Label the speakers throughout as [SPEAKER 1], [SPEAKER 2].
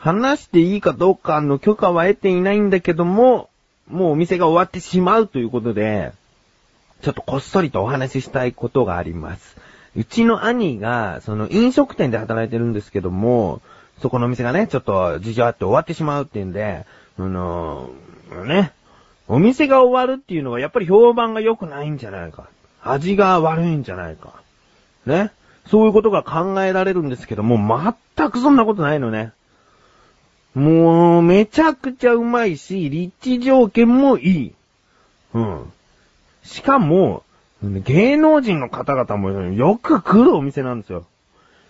[SPEAKER 1] 話していいかどうかの許可は得ていないんだけども、もうお店が終わってしまうということで、ちょっとこっそりとお話ししたいことがあります。うちの兄が、その飲食店で働いてるんですけども、そこのお店がね、ちょっと事情あって終わってしまうっていうんで、あのー、ね、お店が終わるっていうのはやっぱり評判が良くないんじゃないか。味が悪いんじゃないか。ね。そういうことが考えられるんですけども、全くそんなことないのね。もう、めちゃくちゃうまいし、立地条件もいい。うん。しかも、芸能人の方々もよく来るお店なんですよ。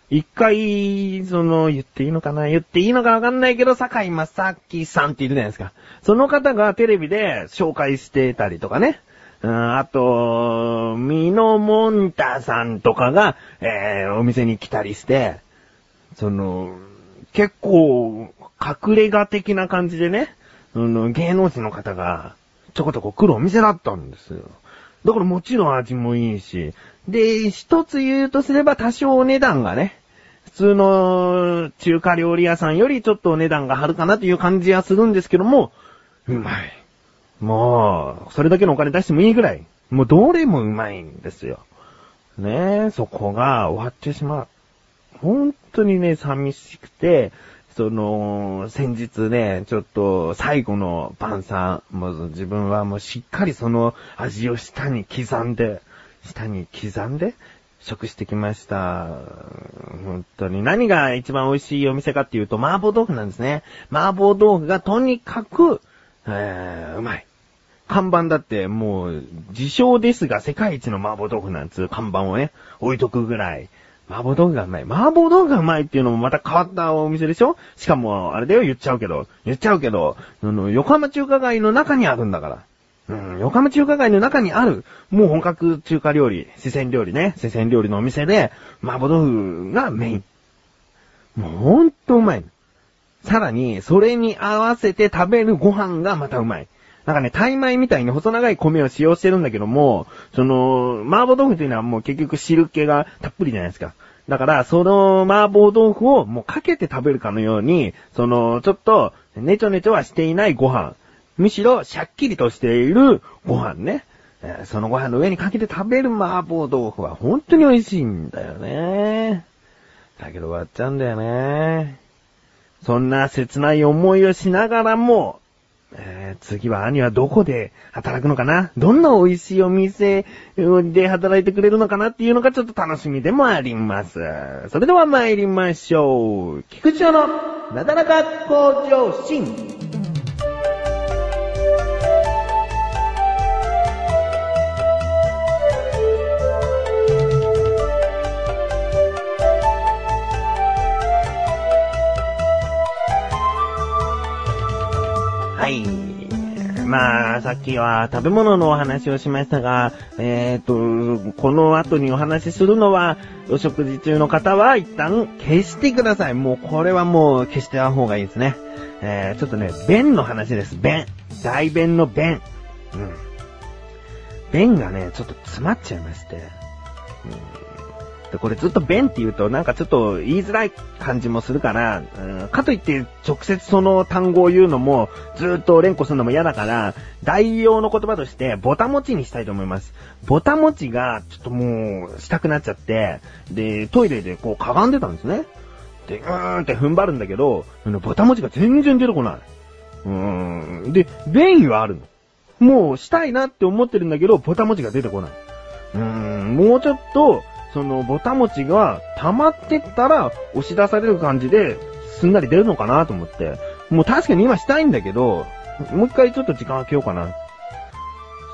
[SPEAKER 1] 一回、その、言っていいのかな言っていいのかわかんないけど、坂井正樹さんっているじゃないですか。その方がテレビで紹介してたりとかね。あと、ミノモンタさんとかが、えー、お店に来たりして、その、結構、隠れ家的な感じでね、うん、芸能人の方が、ちょこちょこ来るお店だったんですよ。だからもちろん味もいいし、で、一つ言うとすれば多少お値段がね、普通の中華料理屋さんよりちょっとお値段が張るかなという感じはするんですけども、うまい。もう、それだけのお金出してもいいぐらい。もうどれもうまいんですよ。ねえ、そこが終わってしまう。本当にね、寂しくて、その、先日ね、ちょっと最後の晩餐、もう自分はもうしっかりその味を舌に刻んで、舌に刻んで食してきました。本当に。何が一番美味しいお店かっていうと、麻婆豆腐なんですね。麻婆豆腐がとにかく、えー、うまい。看板だってもう、自称ですが世界一の麻婆豆腐なんつう看板をね、置いとくぐらい。麻婆豆腐がうまい。麻婆豆腐がうまいっていうのもまた変わったお店でしょ？しかも、あれだよ、言っちゃうけど。言っちゃうけど、あの、横浜中華街の中にあるんだから。うん、横浜中華街の中にある、もう本格中華料理、四川料理ね、四川料理のお店で、麻婆豆腐がメイン。もうほんとうまい。さらに、それに合わせて食べるご飯がまたうまい。なんかね、タイ米みたいに細長い米を使用してるんだけども、その、麻婆豆腐というのはもう結局汁気がたっぷりじゃないですか。だから、その麻婆豆腐をもうかけて食べるかのように、その、ちょっと、ねちょねちょはしていないご飯。むしろ、しゃっきりとしているご飯ね。そのご飯の上にかけて食べる麻婆豆腐は本当に美味しいんだよね。だけど終わっちゃうんだよね。そんな切ない思いをしながらも、えー、次は兄はどこで働くのかな？どんな美味しいお店で働いてくれるのかなっていうのがちょっと楽しみでもあります。それでは参りましょう。菊池のなだらか向上心。さっきは食べ物のお話をしましたが、えっ、ー、と、この後にお話しするのは、お食事中の方は一旦消してください。もうこれはもう消してた方がいいですね。えー、ちょっとね、便の話です。便。大便の便。うん。便がね、ちょっと詰まっちゃいまして。うんで、これずっと弁って言うとなんかちょっと言いづらい感じもするから、うん、かといって直接その単語を言うのもずっと連呼するのも嫌だから、代用の言葉としてボタ持ちにしたいと思います。ボタ持ちがちょっともうしたくなっちゃって、で、トイレでこうかがんでたんですね。で、うーんって踏ん張るんだけど、ボタ持ちが全然出てこない。うーん。で、便意はあるの。もうしたいなって思ってるんだけど、ボタ持ちが出てこない。うーん、もうちょっと、その、ぼたもちが溜まってったら、押し出される感じで、すんなり出るのかなと思って。もう確かに今したいんだけど、もう一回ちょっと時間空けようかな。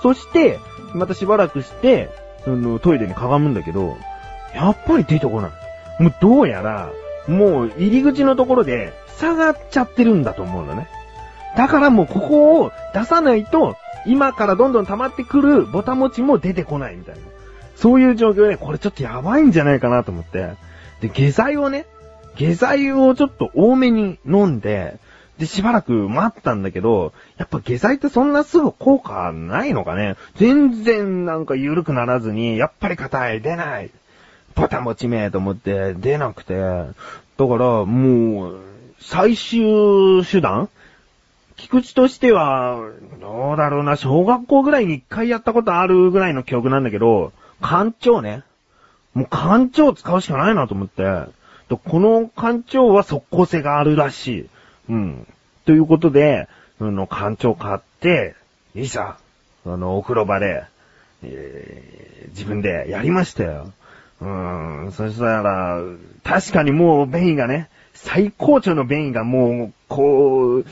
[SPEAKER 1] そして、またしばらくして、その、トイレにかがむんだけど、やっぱり出てこない。もうどうやら、もう入り口のところで、下がっちゃってるんだと思うのね。だからもうここを出さないと、今からどんどん溜まってくるボタ持ちも出てこないみたいな。そういう状況で、これちょっとやばいんじゃないかなと思って。で、下剤をね、下剤をちょっと多めに飲んで、で、しばらく待ったんだけど、やっぱ下剤ってそんなすぐ効果ないのかね全然なんか緩くならずに、やっぱり硬い、出ない。ボタ持ちめえと思って出なくて、だからもう、最終手段？菊池としては、どうだろうな、小学校ぐらいに一回やったことあるぐらいの記憶なんだけど、艦長ね。もう艦長使うしかないなと思って。この艦長は速攻性があるらしい。うん。ということで、あの、艦長買って、いいさ、あの、お風呂場で、えー、自分でやりましたよ。うん、そしたら、確かにもう便意がね、最高潮の便意がもう、こう、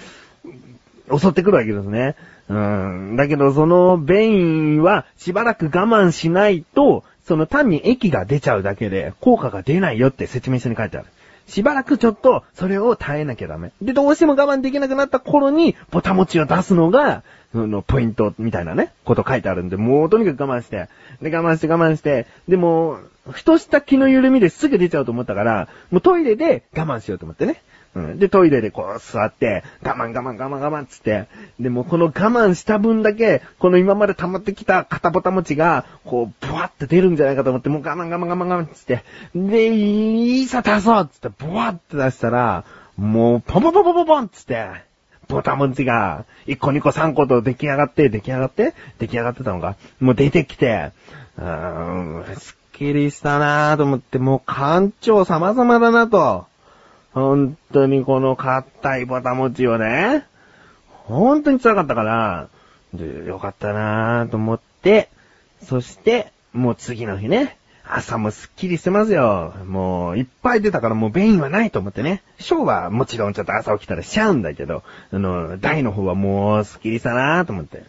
[SPEAKER 1] 襲ってくるわけですね。うん。だけど、その便意はしばらく我慢しないと、その単に液が出ちゃうだけで効果が出ないよって説明書に書いてある。しばらくちょっとそれを耐えなきゃダメ。で、どうしても我慢できなくなった頃に、ボタ持ちを出すのが、その、ポイントみたいなね、こと書いてあるんで、もうとにかく我慢して、で、我慢して我慢して、でも、ふとした気の緩みですぐ出ちゃうと思ったから、もうトイレで我慢しようと思ってね。うん。で、トイレでこう座って、我慢我慢我慢我慢つって、でもこの我慢した分だけ、この今まで溜まってきた肩ボタ持ちが、こう、ブワって出るんじゃないかと思って、もう我慢我慢我慢我慢つって、で、いいさ出そうつって、ブワって出したら、もう、ポンポンポンポンポンポンつって、ボタ持ちが、1個2個3個と出来上がって、出来上がって出来上がってたのかもう出てきて、うーん、すっきりしたなぁと思って、もう艦長様々だなと。本当にこの硬いボタ持ちをね、本当に辛かったから、でよかったなぁと思って、そして、もう次の日ね、朝もスッキリしてますよ。もう、いっぱい出たからもう便意はないと思ってね。ショーはもちろんちょっと朝起きたらしちゃうんだけど、あの、大の方はもうスッキリしたなぁと思って。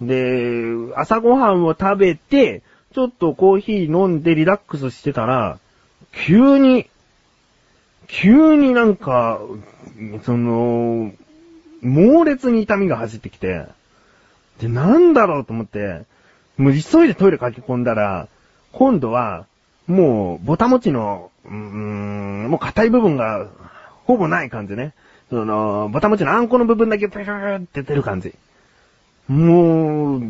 [SPEAKER 1] で、朝ごはんを食べて、ちょっとコーヒー飲んでリラックスしてたら、急に急になんか、その、猛烈に痛みが走ってきて、で、なんだろうと思って、もう急いでトイレ駆け込んだら、今度は、もう、ボタ持ちの、うーん、もう硬い部分が、ほぼない感じね。その、ボタ持ちのあんこの部分だけプーって出る感じ。もう、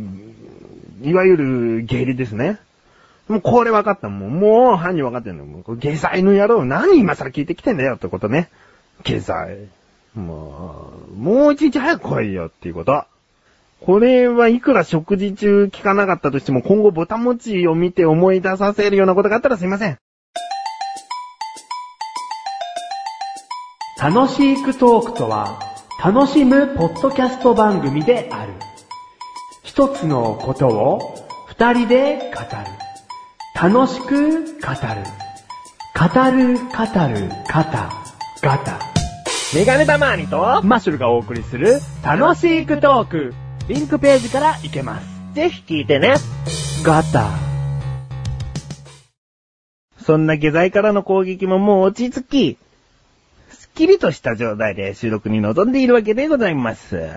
[SPEAKER 1] いわゆる下痢ですね。もうこれ分かったもん。もう犯人分かってんの。もう下剤の野郎何今更聞いてきてんだよってことね。下剤。もう、もう一日早く来いよっていうこと。これはいくら食事中聞かなかったとしても今後ボタン持ちを見て思い出させるようなことがあったらすいません。
[SPEAKER 2] 楽しいクトークとは、楽しむポッドキャスト番組である。一つのことを二人で語る。楽しく語る。語る、語る、方、ガタ。
[SPEAKER 1] メガネたまーにと、
[SPEAKER 2] マッシュルがお送りする、楽しいクトーク。リンクページから行けます。
[SPEAKER 1] ぜひ聞いてね。
[SPEAKER 2] ガタ。
[SPEAKER 1] そんな下剤からの攻撃ももう落ち着き、すっきりとした状態で収録に臨んでいるわけでございます。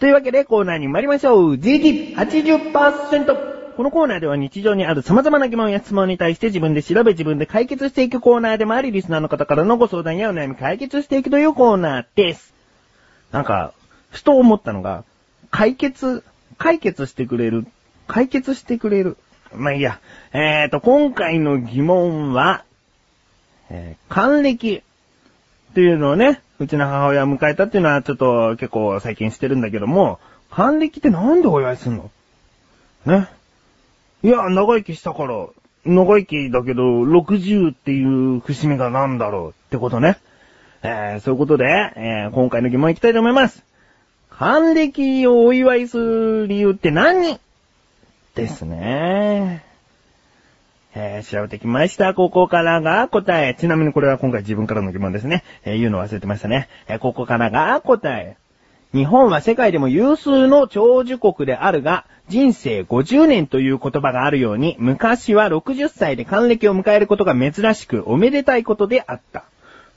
[SPEAKER 1] というわけでコーナーに参りましょう。GT80%! このコーナーでは日常にある様々な疑問や質問に対して自分で調べ自分で解決していくコーナーでもあり、リスナーの方からのご相談やお悩み解決していくというコーナーです。なんか、ふと思ったのが、解決、解決してくれる、解決してくれる。まあいいや。えーと、今回の疑問は、えー、還暦っていうのをね、うちの母親を迎えたっていうのはちょっと結構最近してるんだけども、還暦ってなんでお祝いすんの？ね。いや、長生きしたから、長生きだけど、60っていう節目が何だろうってことね。えー、そういうことで、えー、今回の疑問いきたいと思います。還暦をお祝いする理由って何？ですね。えー、調べてきました。ここからが答え。ちなみにこれは今回自分からの疑問ですね。えー、言うの忘れてましたね。えー、ここからが答え。日本は世界でも有数の長寿国であるが、人生50年という言葉があるように、昔は60歳で還暦を迎えることが珍しく、おめでたいことであった。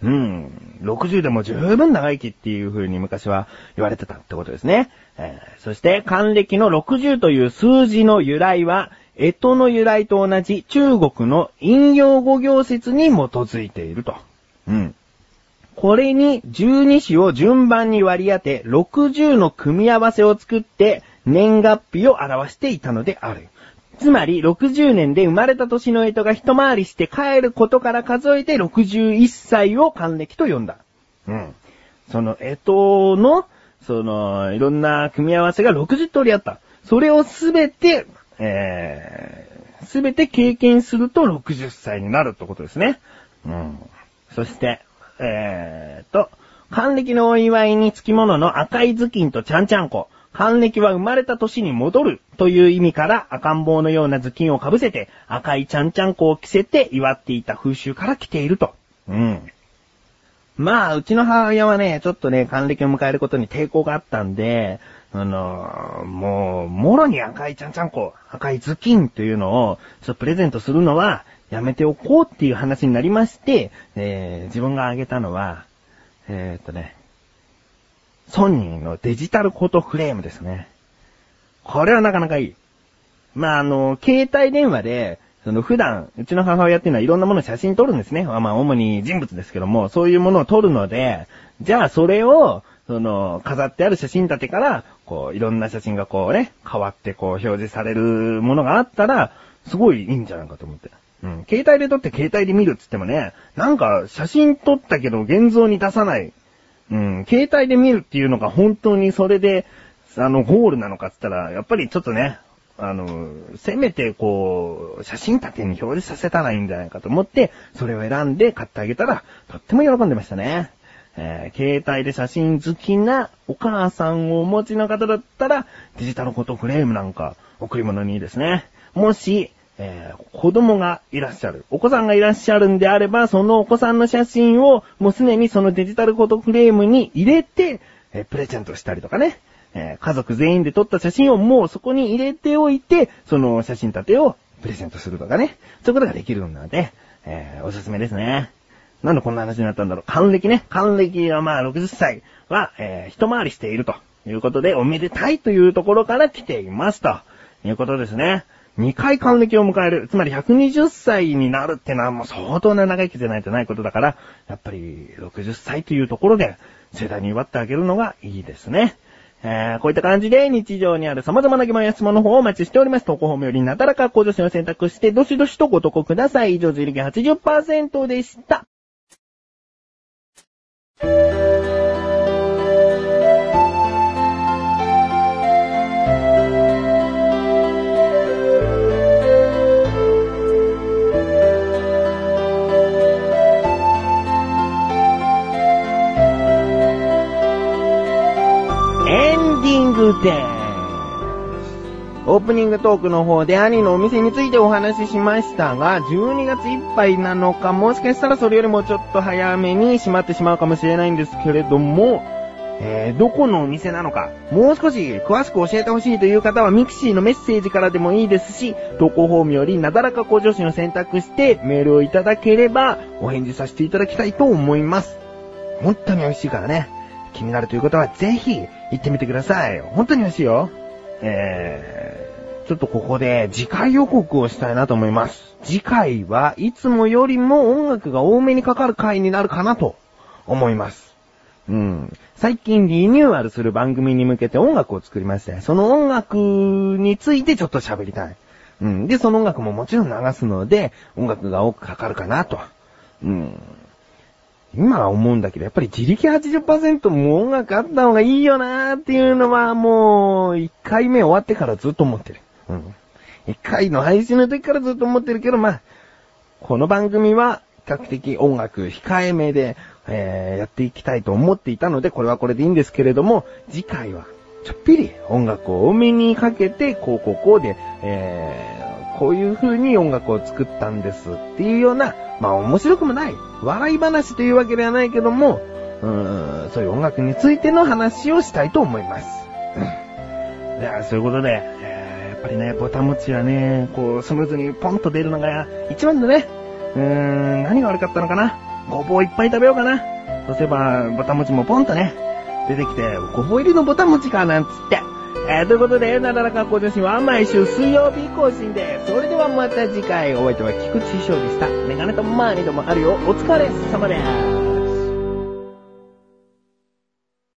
[SPEAKER 1] うん。60でも十分長生きっていう風に昔は言われてたってことですね。えー、そして、還暦の60という数字の由来は、干支の由来と同じ中国の引用語行説に基づいていると。うん。これに12子を順番に割り当て、60の組み合わせを作って、年月日を表していたのである。つまり、60年で生まれた年の干支が一回りして帰ることから数えて61歳を還暦と呼んだ。うん。その干支の、その、いろんな組み合わせが60通りあった。それをすべて、えー、すべて経験すると60歳になるってことですね。うん。そして、えーと、還暦のお祝いにつきものの赤い頭巾とちゃんちゃんこ。還暦は生まれた年に戻るという意味から赤ん坊のような頭巾をかぶせて赤いちゃんちゃんこを着せて祝っていた風習から来ていると。うん。まあ、うちの母親はね、ちょっとね、還暦を迎えることに抵抗があったんで、あのもう、もろに赤いちゃんちゃんこ、赤い頭巾というのを、ちょっとプレゼントするのは、やめておこうっていう話になりまして、えー、自分があげたのは、えー、っとね、ソニーのデジタルフォトフレームですね。これはなかなかいい。まあ、あの、携帯電話で、その普段、うちの母親っていうのはいろんなもの写真撮るんですね。まあ、主に人物ですけども、そういうものを撮るので、じゃあそれを、その、飾ってある写真立てから、こう、いろんな写真がこうね、変わってこう表示されるものがあったら、すごいいいんじゃないかと思って。うん。携帯で撮って携帯で見るっつってもね、なんか写真撮ったけど現像に出さない。うん。携帯で見るっていうのが本当にそれで、あの、ゴールなのかっつったら、やっぱりちょっとね、あの、せめてこう、写真立てに表示させたらいいんじゃないかと思って、それを選んで買ってあげたら、とっても喜んでましたね。えー携帯で写真好きなお母さんをお持ちの方だったら、デジタルフォトフレームなんか贈り物にいいですね。もし、えー子供がいらっしゃる、お子さんがいらっしゃるんであれば、そのお子さんの写真をもうすでにそのデジタルフォトフレームに入れて、えープレゼントしたりとかね。えー家族全員で撮った写真をもうそこに入れておいて、その写真立てをプレゼントするとかね。そういうことができるので、えーおすすめですね。なんでこんな話になったんだろう。還暦ね。還暦はまあ60歳は、えー一回りしているということで、おめでたいというところから来ていますということですね。2回還暦を迎える。つまり120歳になるってのはもう相当な長生きじゃないとないことだから、やっぱり60歳というところで盛大に祝ってあげるのがいいですね。えー、こういった感じで日常にある様々な疑問や質問の方をお待ちしております。投稿フォームよりなだらか向上心を選択して、どしどしとご投稿ください。以上、自力80%でした。オープニングトークの方で兄のお店についてお話ししましたが、12月いっぱいなのか、もしかしたらそれよりもちょっと早めに閉まってしまうかもしれないんですけれども、えー、どこのお店なのか、もう少し詳しく教えてほしいという方は mixi のメッセージからでもいいですし、投稿フォームよりなだらか向上心を選択してメールをいただければお返事させていただきたいと思います。本当に美味しいからね。気になるという方はぜひ行ってみてください。本当に美味しいよ。えー、ちょっとここで次回予告をしたいなと思います。次回はいつもよりも音楽が多めにかかる回になるかなと思います。うん。最近リニューアルする番組に向けて音楽を作りまして、その音楽についてちょっと喋りたい。うん。で、その音楽ももちろん流すので、音楽が多くかかるかなと。うん。今は思うんだけど、やっぱり自力80%も音楽あった方がいいよなーっていうのはもう、1回目終わってからずっと思ってる。うん。1回の配信の時からずっと思ってるけど、まあ、この番組は比較的音楽控えめで、えー、やっていきたいと思っていたので、これはこれでいいんですけれども、次回は、ちょっぴり音楽を多めにかけて、こうこうこうで、えー、こういう風に音楽を作ったんですっていうような、まあ面白くもない、笑い話というわけではないけども、うーん、そういう音楽についての話をしたいと思います。うん。いや、そういうことで、えーやっぱりね、ボタン持ちはね、こう、スムーズにポンと出るのが一番だね。うーん、何が悪かったのかなごぼういっぱい食べようかな。そうすれば、ボタン持ちもポンとね、出てきて、ごぼう入りのボタン持ちかなんつって。えー、ということで、なだらか向上心は毎週水曜日更新で、それではまた次回、お相手は菊池翔でした。メガネとマーニともあるよ。お疲れ様です。